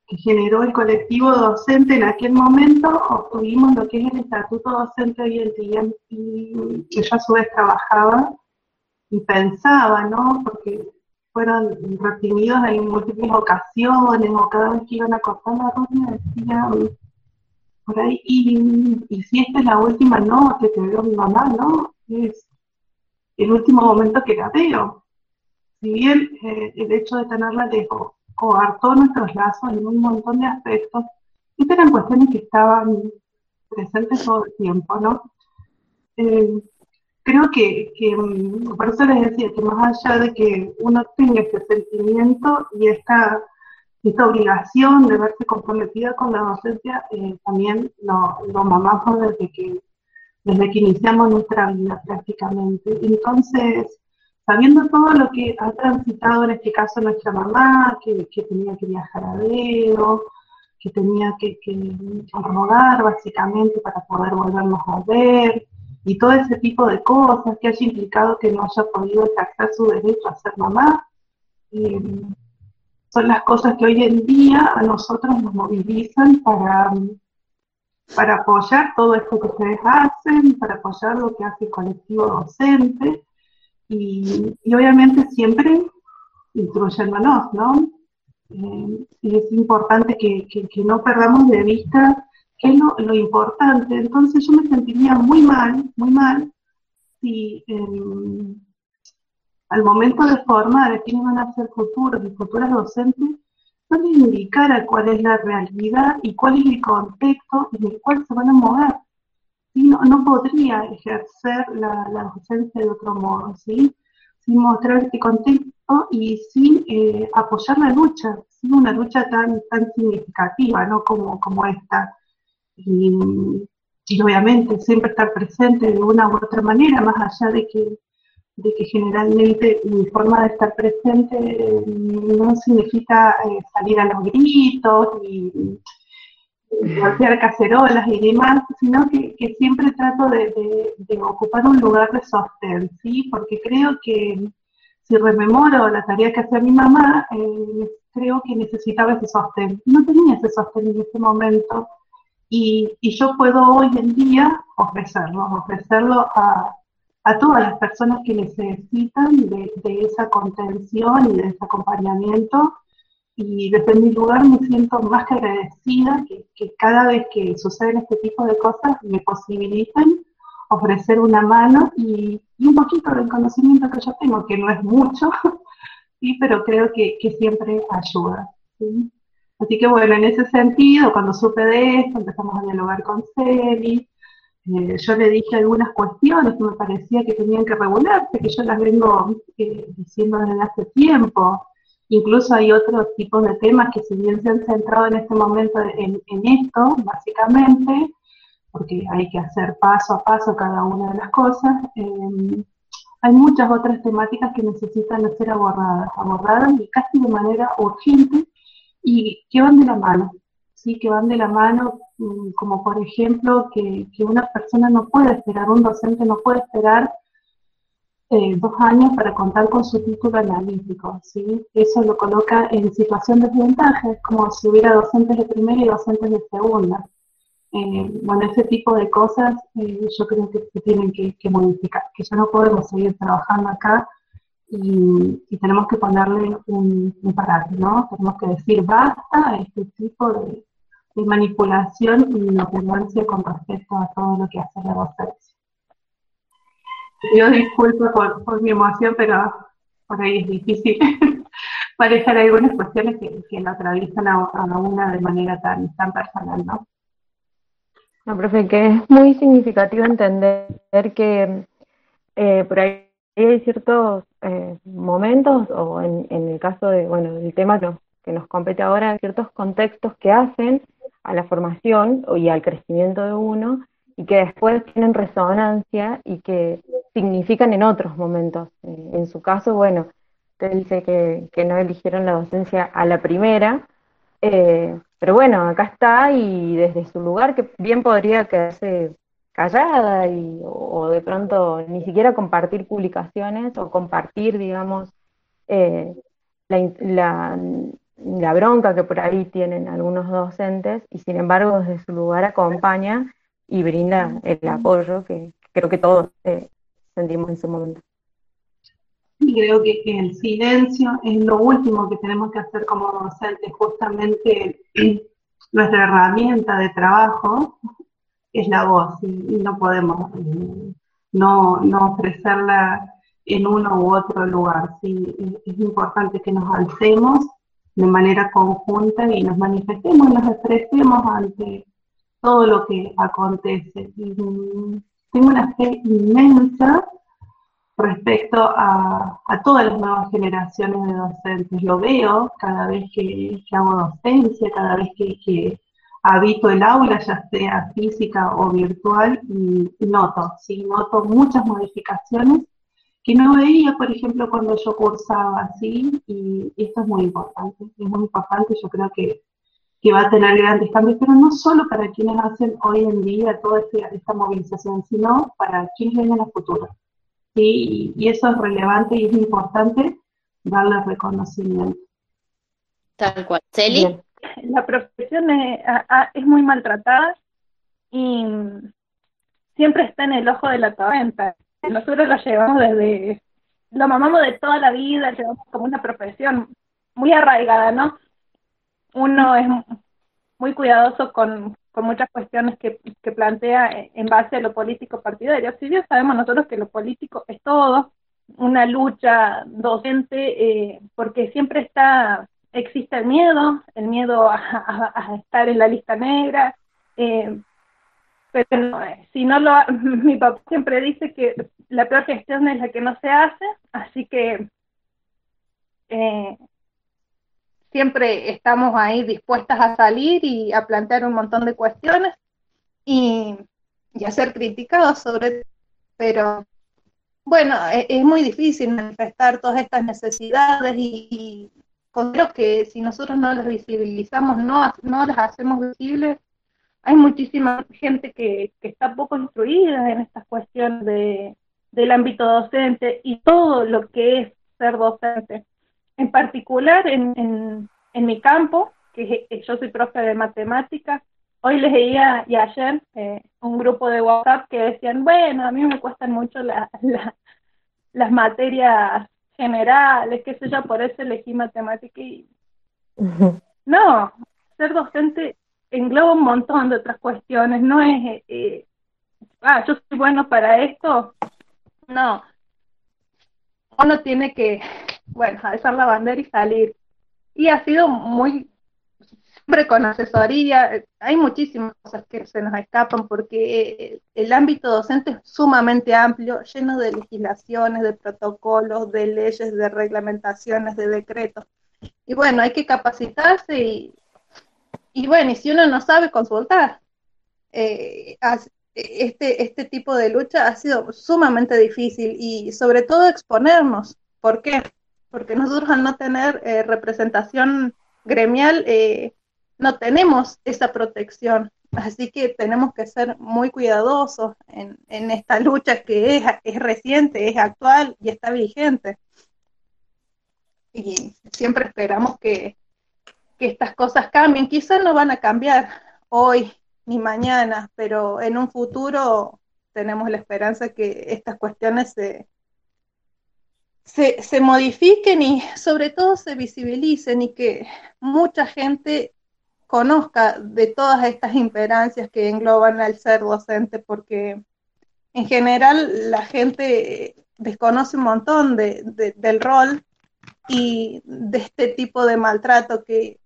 [SPEAKER 10] que generó el colectivo docente en aquel momento, obtuvimos lo que es el estatuto docente hoy en día y que yo a su vez trabajaba y pensaba, ¿no? Porque fueron reprimidos en múltiples ocasiones, o cada vez que iban a cortar la ruta decían por ahí, y, si esta es la última noche que veo a mi mamá, ¿no? Es el último momento que la veo. Si bien eh, el hecho de tenerla lejos coartó nuestros lazos en un montón de aspectos, estas eran cuestiones que estaban presentes todo el tiempo, ¿no? Eh, creo que, mm, por eso les decía que más allá de que uno tenga este sentimiento y esta, esta obligación de verse comprometida con la docencia, eh, también lo, lo mamamos desde que, desde que iniciamos nuestra vida prácticamente. Entonces, sabiendo todo lo que ha transitado en este caso nuestra mamá, que, tenía que viajar a dedo, que tenía que, que rogar básicamente para poder volvernos a ver, y todo ese tipo de cosas que haya implicado que no haya podido ejercer su derecho a ser mamá, son las cosas que hoy en día a nosotros nos movilizan para, para apoyar todo esto que ustedes hacen, para apoyar lo que hace el colectivo docente, y, obviamente siempre instruyéndonos, ¿no? Eh, y es importante que, no perdamos de vista qué es lo, importante. Entonces yo me sentiría muy mal, muy mal, si em, al momento de formar a quiénes van a ser futuros y futuras docentes, no les indicara cuál es la realidad y cuál es el contexto en el cual se van a mover no, no podría ejercer la, docencia de otro modo, ¿sí? sin mostrar este contexto y sin eh, apoyar la lucha, sin una lucha tan, tan significativa ¿no? como, como esta. Y, obviamente siempre estar presente de una u otra manera, más allá de que, de que generalmente mi forma de estar presente no significa eh, salir a los gritos y golpear cacerolas y demás, sino que, siempre trato de, ocupar un lugar de sostén, ¿sí? Porque creo que si rememoro la tarea que hacía mi mamá, eh, creo que necesitaba ese sostén. No tenía ese sostén en ese momento y, yo puedo hoy en día ofrecerlo, ofrecerlo a, todas las personas que necesitan de, de esa contención y de ese acompañamiento y desde mi lugar me siento más que agradecida que, cada vez que suceden este tipo de cosas me posibilitan ofrecer una mano y, un poquito del conocimiento que yo tengo, que no es mucho, sí, pero creo que, siempre ayuda. Así que bueno, en ese sentido, cuando supe de esto, empezamos a dialogar con Celi, eh, yo le dije algunas cuestiones que me parecía que tenían que regularse, que yo las vengo diciendo desde hace tiempo, Incluso hay otros tipos de temas que si bien se han centrado en este momento en, esto, básicamente, porque hay que hacer paso a paso cada una de las cosas, eh, hay muchas otras temáticas que necesitan ser abordadas, abordadas y casi de manera urgente y que van de la mano, ¿sí? que van de la mano, mm, como por ejemplo que, que una persona no puede esperar, un docente no puede esperar eh, dos años para contar con su título analítico. ¿sí? Eso lo coloca en situación de desventaja, es como si hubiera docentes de primera y docentes de segunda. Eh, bueno, ese tipo de cosas eh, yo creo que se tienen que, modificar, que ya no podemos seguir trabajando acá y, tenemos que ponerle un, un ¿no? Tenemos que decir basta a este tipo de, manipulación y no con respecto a todo lo que hace la docencia. Yo disculpo por, mi emoción, pero por ahí es difícil manejar algunas cuestiones que, lo atraviesan a, una de manera tan, tan personal, ¿no?
[SPEAKER 6] No, profe, que es muy significativo entender que eh, por ahí hay ciertos eh, momentos, o en, el caso de, bueno, del tema que que nos compete ahora, ciertos contextos que hacen a la formación y al crecimiento de uno, y que después tienen resonancia y que significan en otros momentos. Eh, en su caso, bueno, usted dice que, no eligieron la docencia a la primera, eh, pero bueno, acá está y desde su lugar que bien podría quedarse callada y, o, de pronto ni siquiera compartir publicaciones o compartir, digamos, eh, la, la bronca que por ahí tienen algunos docentes y sin embargo desde su lugar acompaña y brinda el apoyo que creo que todos eh, sentimos en su momento.
[SPEAKER 10] Y creo que, el silencio es lo último que tenemos que hacer como docentes, justamente nuestra herramienta de trabajo es la voz y, no podemos eh, no, no, ofrecerla en uno u otro lugar. ¿sí? Es importante que nos alcemos de manera conjunta y nos manifestemos, nos expresemos ante todo lo que acontece. Y, tengo una fe inmensa respecto a, todas las nuevas generaciones de docentes. Lo veo cada vez que, hago docencia, cada vez que, habito el aula, ya sea física o virtual, y, noto, sí, noto muchas modificaciones que no veía, por ejemplo, cuando yo cursaba así, y, esto es muy importante, es muy importante, yo creo que, que, va a tener grandes cambios, pero no solo para quienes hacen hoy en día toda esta, movilización, sino para quienes vienen a futuro. ¿sí? Y, eso es relevante y es importante darle reconocimiento.
[SPEAKER 5] Tal cual. ¿Celi?
[SPEAKER 8] La profesión es, es muy maltratada y siempre está en el ojo de la tormenta. Nosotros lo llevamos desde, lo mamamos de toda la vida, llevamos como una profesión muy arraigada, ¿no? Uno es muy cuidadoso con, con muchas cuestiones que, plantea en base a lo político partidario. Si bien sabemos nosotros que lo político es todo, una lucha docente, eh, porque siempre está, existe el miedo, el miedo a, estar en la lista negra, eh, pero eh, si no lo, mi papá siempre dice que la peor gestión es la que no se hace, así que siempre estamos ahí dispuestas a salir y a plantear un montón de cuestiones y, a ser criticados sobre pero bueno, e, es, muy difícil manifestar todas estas necesidades y, considero que si nosotros no las visibilizamos, no, no las hacemos visibles, hay muchísima gente que, que está poco instruida en estas cuestiones de, del ámbito docente y todo lo que es ser docente. En particular en, en, mi campo, que yo soy profe de matemáticas, hoy les leía y ayer eh, un grupo de WhatsApp que decían, bueno, a mí me cuestan mucho las materias generales, qué sé yo, por eso elegí matemática y... No, ser docente engloba un montón de otras cuestiones, no es, eh, ah, yo soy bueno para esto, no, uno tiene que bueno, alzar la bandera y salir. Y ha sido muy, siempre con asesoría, hay muchísimas cosas que se nos escapan porque el ámbito docente es sumamente amplio, lleno de legislaciones, de protocolos, de leyes, de reglamentaciones, de decretos. Y bueno, hay que capacitarse y, y bueno, y si uno no sabe consultar. Eh, este, este tipo de lucha ha sido sumamente difícil y sobre todo exponernos. ¿Por qué? porque nosotros al no tener eh, representación gremial eh, no tenemos esa protección. Así que tenemos que ser muy cuidadosos en, esta lucha que es, reciente, es actual y está vigente. Y siempre esperamos que, que estas cosas cambien. Quizás no van a cambiar hoy ni mañana, pero en un futuro tenemos la esperanza que estas cuestiones se, se, se modifiquen y sobre todo se visibilicen y que mucha gente conozca de todas estas imperancias que engloban al ser docente, porque en general la gente desconoce un montón de, del rol y de este tipo de maltrato que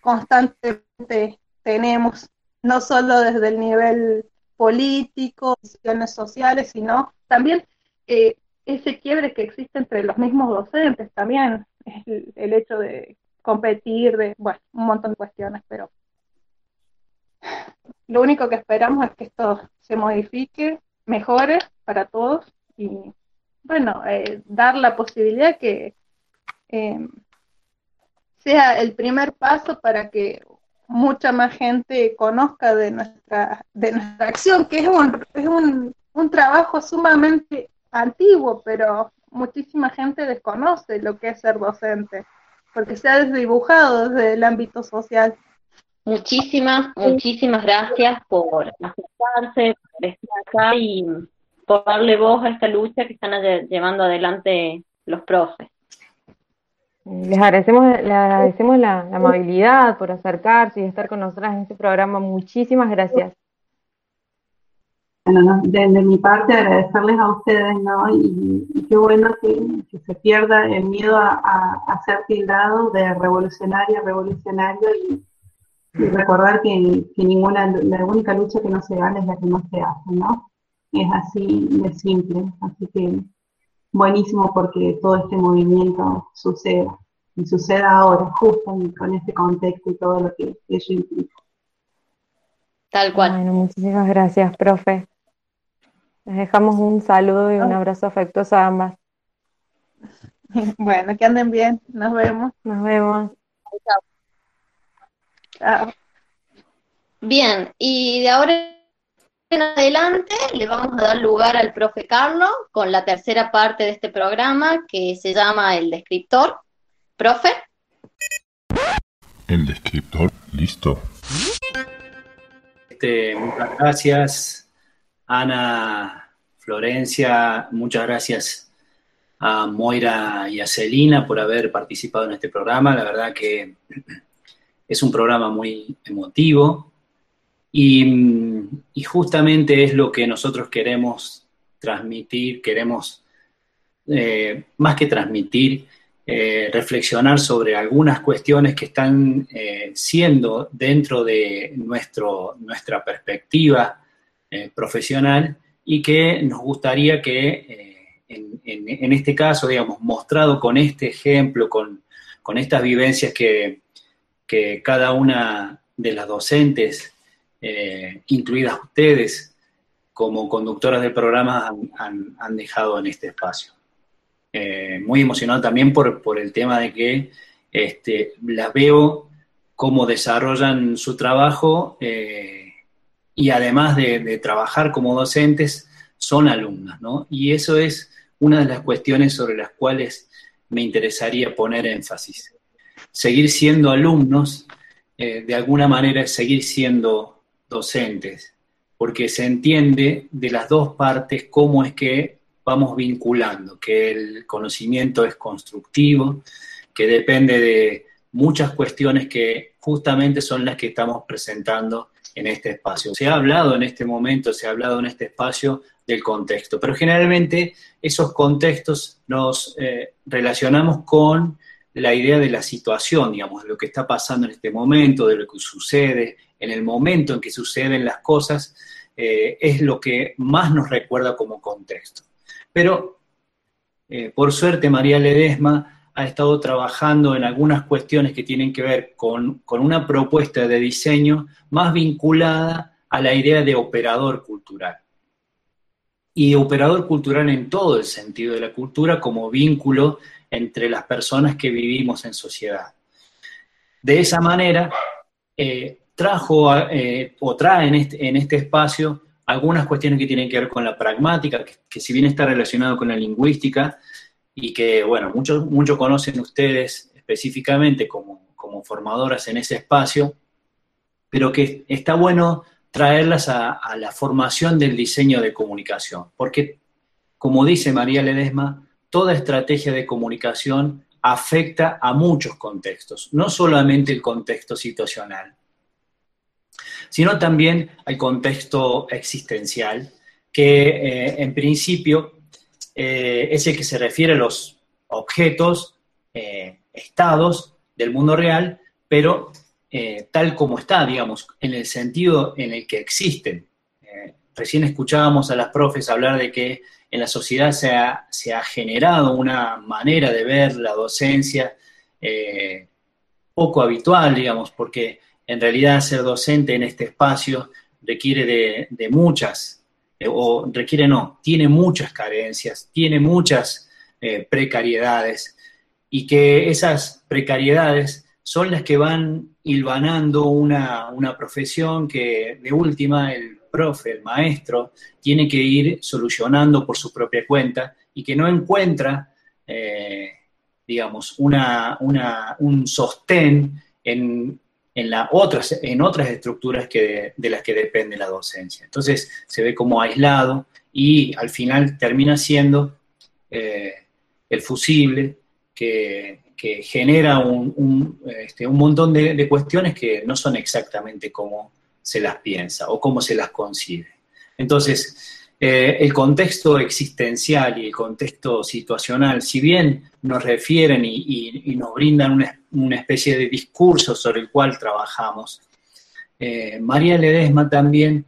[SPEAKER 8] constantemente tenemos, no solo desde el nivel político, decisiones sociales, sino también eh, ese quiebre que existe entre los mismos docentes también, el, hecho de competir, de, bueno, un montón de cuestiones, pero lo único que esperamos es que esto se modifique, mejore para todos y, bueno, eh, dar la posibilidad que eh, sea el primer paso para que mucha más gente conozca de nuestra, de nuestra acción, que es un, es un, un trabajo sumamente antiguo, pero muchísima gente desconoce lo que es ser docente, porque se ha desdibujado desde el ámbito social.
[SPEAKER 5] Muchísimas, muchísimas gracias por acercarse, por estar acá y por darle voz a esta lucha que están llevando adelante los profes.
[SPEAKER 6] Les agradecemos, les agradecemos la, la amabilidad por acercarse y estar con nosotras en este programa. Muchísimas gracias.
[SPEAKER 10] Bueno, desde mi parte agradecerles a ustedes, ¿no? Y, qué bueno que, se pierda el miedo a, ser tildado de revolucionaria, revolucionario y, recordar que, ninguna, la única lucha que no se gana es la que no se hace, ¿no? es así de simple. Así que buenísimo porque todo este movimiento suceda y suceda ahora, justo con este contexto y todo lo que ello implica.
[SPEAKER 5] Tal cual.
[SPEAKER 6] Bueno, muchísimas gracias, profe. Les dejamos un saludo y un abrazo afectuoso a ambas.
[SPEAKER 8] Bueno, que anden bien. Nos vemos.
[SPEAKER 6] Nos vemos.
[SPEAKER 5] Chao.
[SPEAKER 8] Chao.
[SPEAKER 5] Bien, y de ahora en adelante le vamos a dar lugar al profe Carlos con la tercera parte de este programa que se llama El Descriptor. Profe.
[SPEAKER 1] El descriptor, listo.
[SPEAKER 7] Este, muchas gracias, Ana, Florencia, muchas gracias a Moira y a Celina por haber participado en este programa. La verdad que es un programa muy emotivo y, justamente es lo que nosotros queremos transmitir, queremos, eh, más que transmitir, eh, reflexionar sobre algunas cuestiones que están eh, siendo dentro de nuestro, nuestra perspectiva profesional y que nos gustaría que en, en, este caso, digamos, mostrado con este ejemplo, con, con estas vivencias que, que, cada una de las docentes, incluidas ustedes, como conductoras del programa, han, dejado en este espacio. Eh, muy emocionado también por, por, el tema de que este, las veo cómo desarrollan su trabajo eh, y además de, trabajar como docentes, son alumnas, ¿no? Y eso es una de las cuestiones sobre las cuales me interesaría poner énfasis. Seguir siendo alumnos, eh, de alguna manera, seguir siendo docentes, porque se entiende de las dos partes cómo es que vamos vinculando, que el conocimiento es constructivo, que depende de muchas cuestiones que justamente son las que estamos presentando en este espacio. Se ha hablado en este momento, se ha hablado en este espacio del contexto, pero generalmente esos contextos nos eh, relacionamos con la idea de la situación, digamos, de lo que está pasando en este momento, de lo que sucede, en el momento en que suceden las cosas, eh, es lo que más nos recuerda como contexto. Pero, eh, por suerte, María Ledesma ha estado trabajando en algunas cuestiones que tienen que ver con, con una propuesta de diseño más vinculada a la idea de operador cultural. Y operador cultural en todo el sentido de la cultura como vínculo entre las personas que vivimos en sociedad. De esa manera, eh, trajo eh, o trae en este, en este espacio algunas cuestiones que tienen que ver con la pragmática, que, si bien está relacionado con la lingüística y que, bueno, muchos mucho conocen ustedes específicamente como, como formadoras en ese espacio, pero que está bueno traerlas a, a, la formación del diseño de comunicación, porque, como dice María Ledesma, toda estrategia de comunicación afecta a muchos contextos, no solamente el contexto situacional sino también al contexto existencial, que eh, en principio eh, es el que se refiere a los objetos, eh, estados del mundo real, pero tal como está, digamos, en el sentido en el que existen. recién escuchábamos a las profes hablar de que en la sociedad se ha, se ha generado una manera de ver la docencia poco habitual, digamos, porque en realidad ser docente en este espacio requiere de, muchas, eh, o requiere no, tiene muchas carencias, tiene muchas eh, precariedades, y que esas precariedades son las que van hilvanando una, una, profesión que de última el profe, el maestro, tiene que ir solucionando por su propia cuenta y que no encuentra, eh, digamos, una, una, un sostén en en, otras, en otras estructuras que de, las que depende la docencia. Entonces se ve como aislado y al final termina siendo eh, el fusible que, que genera un, un, este, montón de, cuestiones que no son exactamente como se las piensa o como se las concibe. Entonces, eh, el contexto existencial y el contexto situacional, si bien nos refieren y nos brindan una, una, especie de discurso sobre el cual trabajamos, eh, María Ledesma también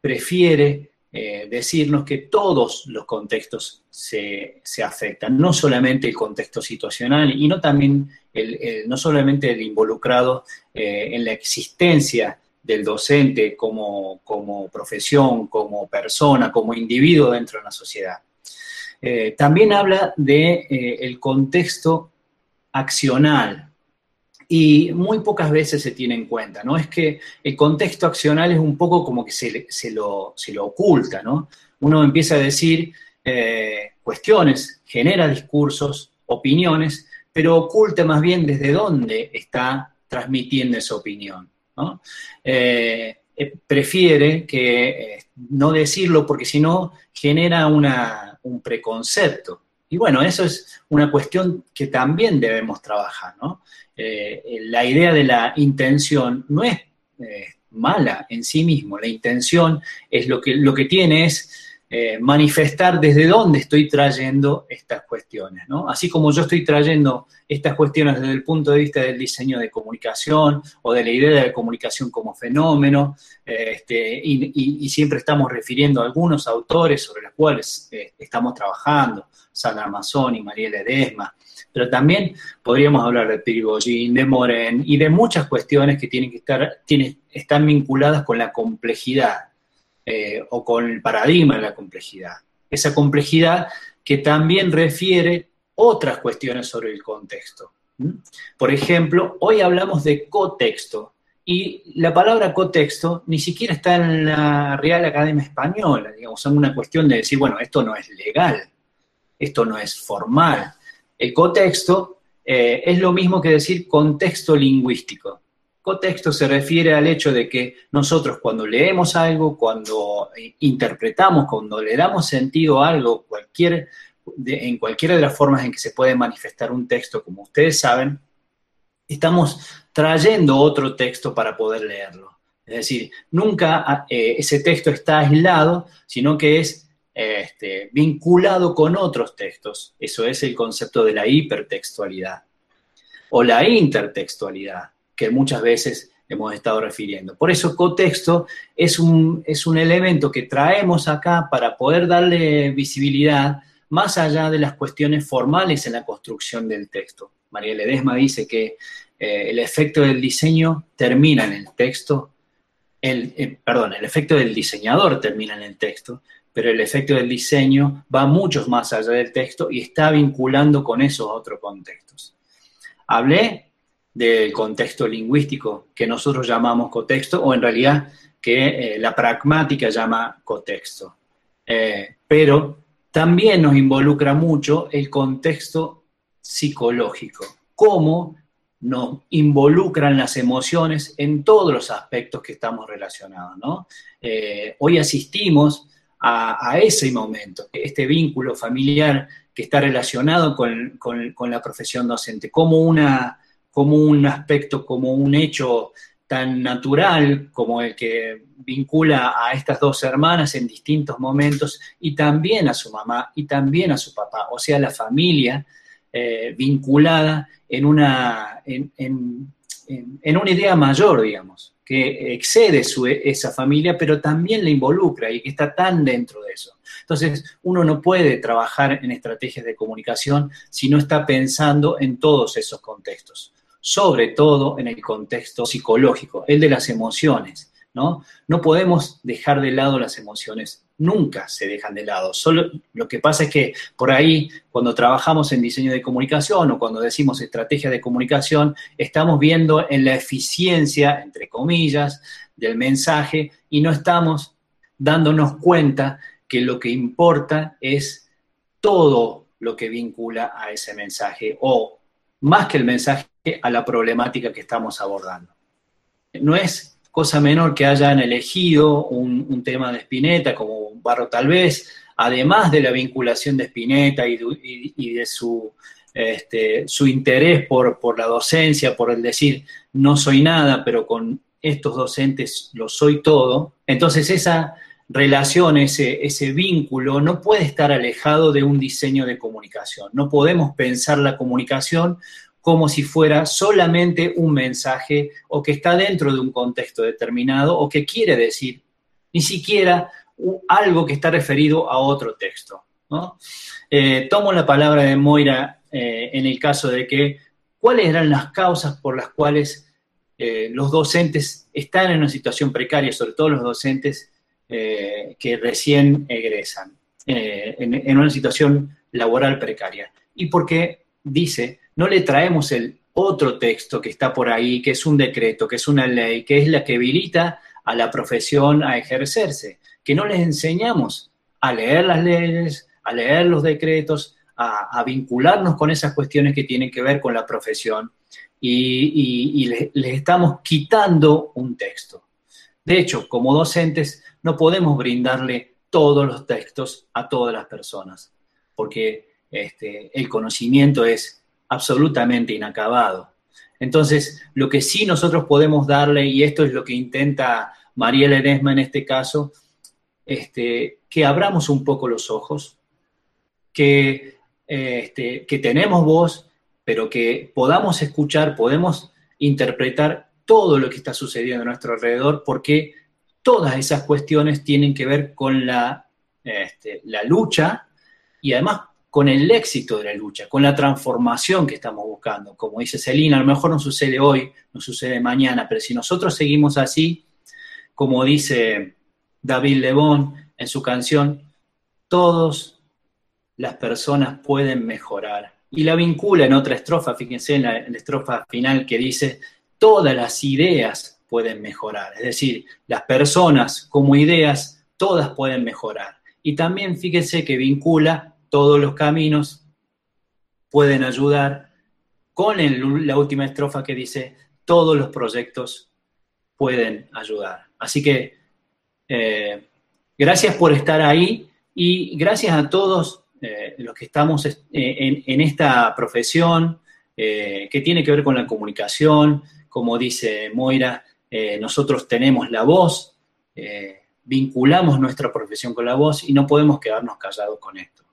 [SPEAKER 7] prefiere eh, decirnos que todos los contextos se, afectan, no solamente el contexto situacional y no también el, no solamente el involucrado eh, en la existencia del docente como, como, profesión, como persona, como individuo dentro de la sociedad. También habla de el contexto accional, y muy pocas veces se tiene en cuenta, ¿no? Es que el contexto accional es un poco como que se, se, lo, se lo, oculta, ¿no? Uno empieza a decir eh, cuestiones, genera discursos, opiniones, pero oculta más bien desde dónde está transmitiendo esa opinión, ¿no? Eh, eh, prefiere que no decirlo porque si no genera una, un preconcepto. Y bueno, eso es una cuestión que también debemos trabajar, ¿no? Eh, la idea de la intención no es eh, mala en sí mismo, la intención es lo que, lo que tiene es eh, manifestar desde dónde estoy trayendo estas cuestiones, ¿no? Así como yo estoy trayendo estas cuestiones desde el punto de vista del diseño de comunicación o de la idea de la comunicación como fenómeno, este, y, siempre estamos refiriendo a algunos autores sobre los cuales estamos trabajando, Sandra Mazzoni, María Ledesma, pero también podríamos hablar de Prigogine, de Moren y de muchas cuestiones que tienen que estar, tienen, están vinculadas con la complejidad eh, o con el paradigma de la complejidad. Esa complejidad que también refiere otras cuestiones sobre el contexto. Por ejemplo, hoy hablamos de cotexto, y la palabra cotexto ni siquiera está en la Real Academia Española, digamos, es una cuestión de decir, bueno, esto no es legal, esto no es formal, el cotexto eh, es lo mismo que decir contexto lingüístico. Contexto se refiere al hecho de que nosotros cuando leemos algo, cuando interpretamos, cuando le damos sentido a algo, cualquier, en cualquiera de las formas en que se puede manifestar un texto, como ustedes saben, estamos trayendo otro texto para poder leerlo. Es decir, nunca eh, ese texto está aislado, sino que es este, vinculado con otros textos. Eso es el concepto de la hipertextualidad o la intertextualidad, que muchas veces hemos estado refiriendo. Por eso cotexto es un, es un elemento que traemos acá para poder darle visibilidad más allá de las cuestiones formales en la construcción del texto. María Ledesma dice que eh, el efecto del diseño termina en el texto, el, eh, perdón, el efecto del diseñador termina en el texto, pero el efecto del diseño va mucho más allá del texto y está vinculando con esos otros contextos. Hablé del contexto lingüístico que nosotros llamamos contexto, o en realidad que eh, la pragmática llama contexto. Eh, pero también nos involucra mucho el contexto psicológico, cómo nos involucran las emociones en todos los aspectos que estamos relacionados. Eh, hoy asistimos a, ese momento, este vínculo familiar que está relacionado con, la profesión docente, como, una, como un aspecto, como un hecho tan natural como el que vincula a estas dos hermanas en distintos momentos y también a su mamá y también a su papá, o sea, la familia eh, vinculada en una, en, en, una idea mayor, digamos que excede esa familia, pero también la involucra y que está tan dentro de eso. Entonces, uno no puede trabajar en estrategias de comunicación si no está pensando en todos esos contextos, sobre todo en el contexto psicológico, el de las emociones. ¿no? No podemos dejar de lado las emociones nunca se dejan de lado. Solo lo que pasa es que por ahí, cuando trabajamos en diseño de comunicación o cuando decimos estrategia de comunicación, estamos viendo en la eficiencia, entre comillas, del mensaje y no estamos dándonos cuenta que lo que importa es todo lo que vincula a ese mensaje o más que el mensaje a la problemática que estamos abordando. No es cosa menor que hayan elegido un, tema de Spinetta como Barro tal vez, además de la vinculación de Spinetta y, de su, este, su interés por, por, la docencia, por el decir no soy nada, pero con estos docentes lo soy todo, entonces esa relación, ese, ese vínculo no puede estar alejado de un diseño de comunicación. No podemos pensar la comunicación como si fuera solamente un mensaje o que está dentro de un contexto determinado o que quiere decir ni siquiera algo que está referido a otro texto. Eh, tomo la palabra de Moira eh, en el caso de que, ¿cuáles eran las causas por las cuales eh, los docentes están en una situación precaria, sobre todo los docentes que recién egresan, en, en una situación laboral precaria? Y porque dice, no le traemos el otro texto que está por ahí, que es un decreto, que es una ley, que es la que habilita a la profesión a ejercerse, que no les enseñamos a leer las leyes, a leer los decretos, a, vincularnos con esas cuestiones que tienen que ver con la profesión y, les, estamos quitando un texto. De hecho, como docentes no podemos brindarle todos los textos a todas las personas, porque este, el conocimiento es absolutamente inacabado. Entonces, lo que sí nosotros podemos darle, y esto es lo que intenta María Ledesma en este caso, este, que abramos un poco los ojos, que, este, que tenemos voz, pero que podamos escuchar, podemos interpretar todo lo que está sucediendo a nuestro alrededor, porque todas esas cuestiones tienen que ver con la, este, la lucha y además con el éxito de la lucha, con la transformación que estamos buscando. Como dice Celina, a lo mejor no sucede hoy, no sucede mañana, pero si nosotros seguimos así, como dice David Lebón en su canción, todas las personas pueden mejorar. Y la vincula en otra estrofa, fíjense en la, en la estrofa final que dice, todas las ideas pueden mejorar. Es decir, las personas como ideas, todas pueden mejorar. Y también fíjense que vincula todos los caminos pueden ayudar con la última estrofa que dice, todos los proyectos pueden ayudar. Así que eh, gracias por estar ahí y gracias a todos eh, los que estamos eh, en, esta profesión que tiene que ver con la comunicación. Como dice Moira, nosotros tenemos la voz, vinculamos nuestra profesión con la voz y no podemos quedarnos callados con esto.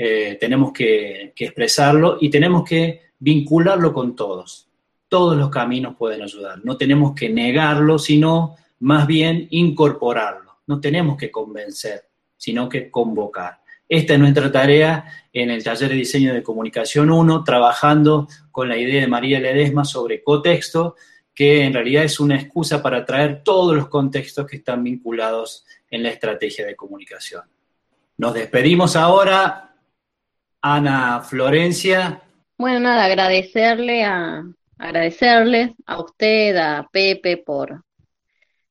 [SPEAKER 7] Eh, tenemos que, expresarlo y tenemos que vincularlo con todos. Todos los caminos pueden ayudar. No tenemos que negarlo, sino más bien incorporarlo. No tenemos que convencer, sino que convocar. Esta es nuestra tarea en el taller de diseño de comunicación 1, trabajando con la idea de María Ledesma sobre cotexto, que en realidad es una excusa para traer todos los contextos que están vinculados en la estrategia de comunicación. Nos despedimos ahora. Ana Florencia.
[SPEAKER 5] Bueno, nada, agradecerle a, agradecerles a usted, a Pepe, por,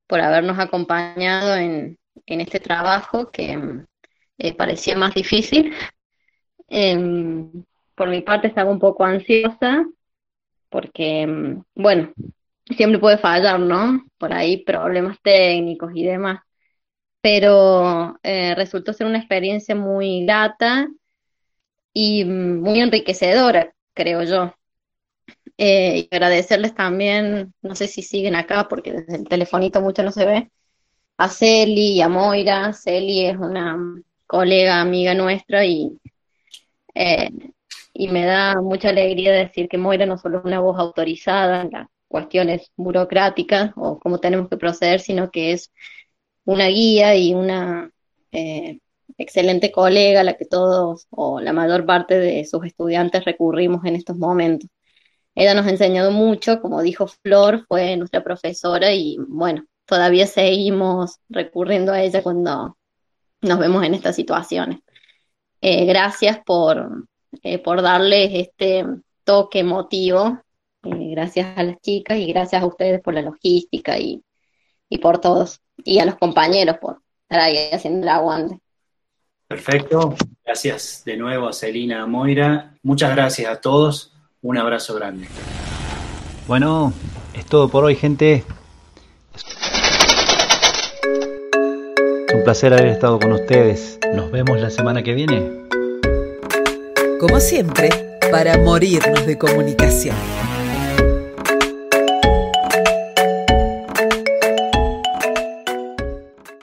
[SPEAKER 5] por habernos acompañado en, este trabajo que eh, parecía más difícil. Em, por mi parte estaba un poco ansiosa porque, em, bueno, siempre puede fallar, ¿no? Por ahí problemas técnicos y demás pero eh, resultó ser una experiencia muy grata y muy enriquecedora, creo yo. Eh, y agradecerles también, no sé si siguen acá porque desde el telefonito mucho no se ve, a Celi y a Moira. Celi es una colega, amiga nuestra y, eh, y me da mucha alegría decir que Moira no solo es una voz autorizada en las cuestiones burocráticas o cómo tenemos que proceder, sino que es una guía y una eh, excelente colega a la que todos o la mayor parte de sus estudiantes recurrimos en estos momentos. Ella nos ha enseñado mucho, como dijo Flor, fue nuestra profesora y bueno, todavía seguimos recurriendo a ella cuando nos vemos en estas situaciones. Eh, gracias por, eh, por darles este toque emotivo, gracias a las chicas y gracias a ustedes por la logística y, y por todos y a los compañeros por estar ahí haciendo el aguante.
[SPEAKER 7] Perfecto. Gracias de nuevo a Celina, Moira. Muchas gracias a todos. Un abrazo grande.
[SPEAKER 11] Bueno, es todo por hoy, gente. Es un placer haber estado con ustedes. Nos vemos la semana que viene.
[SPEAKER 3] Como siempre, para morirnos de comunicación.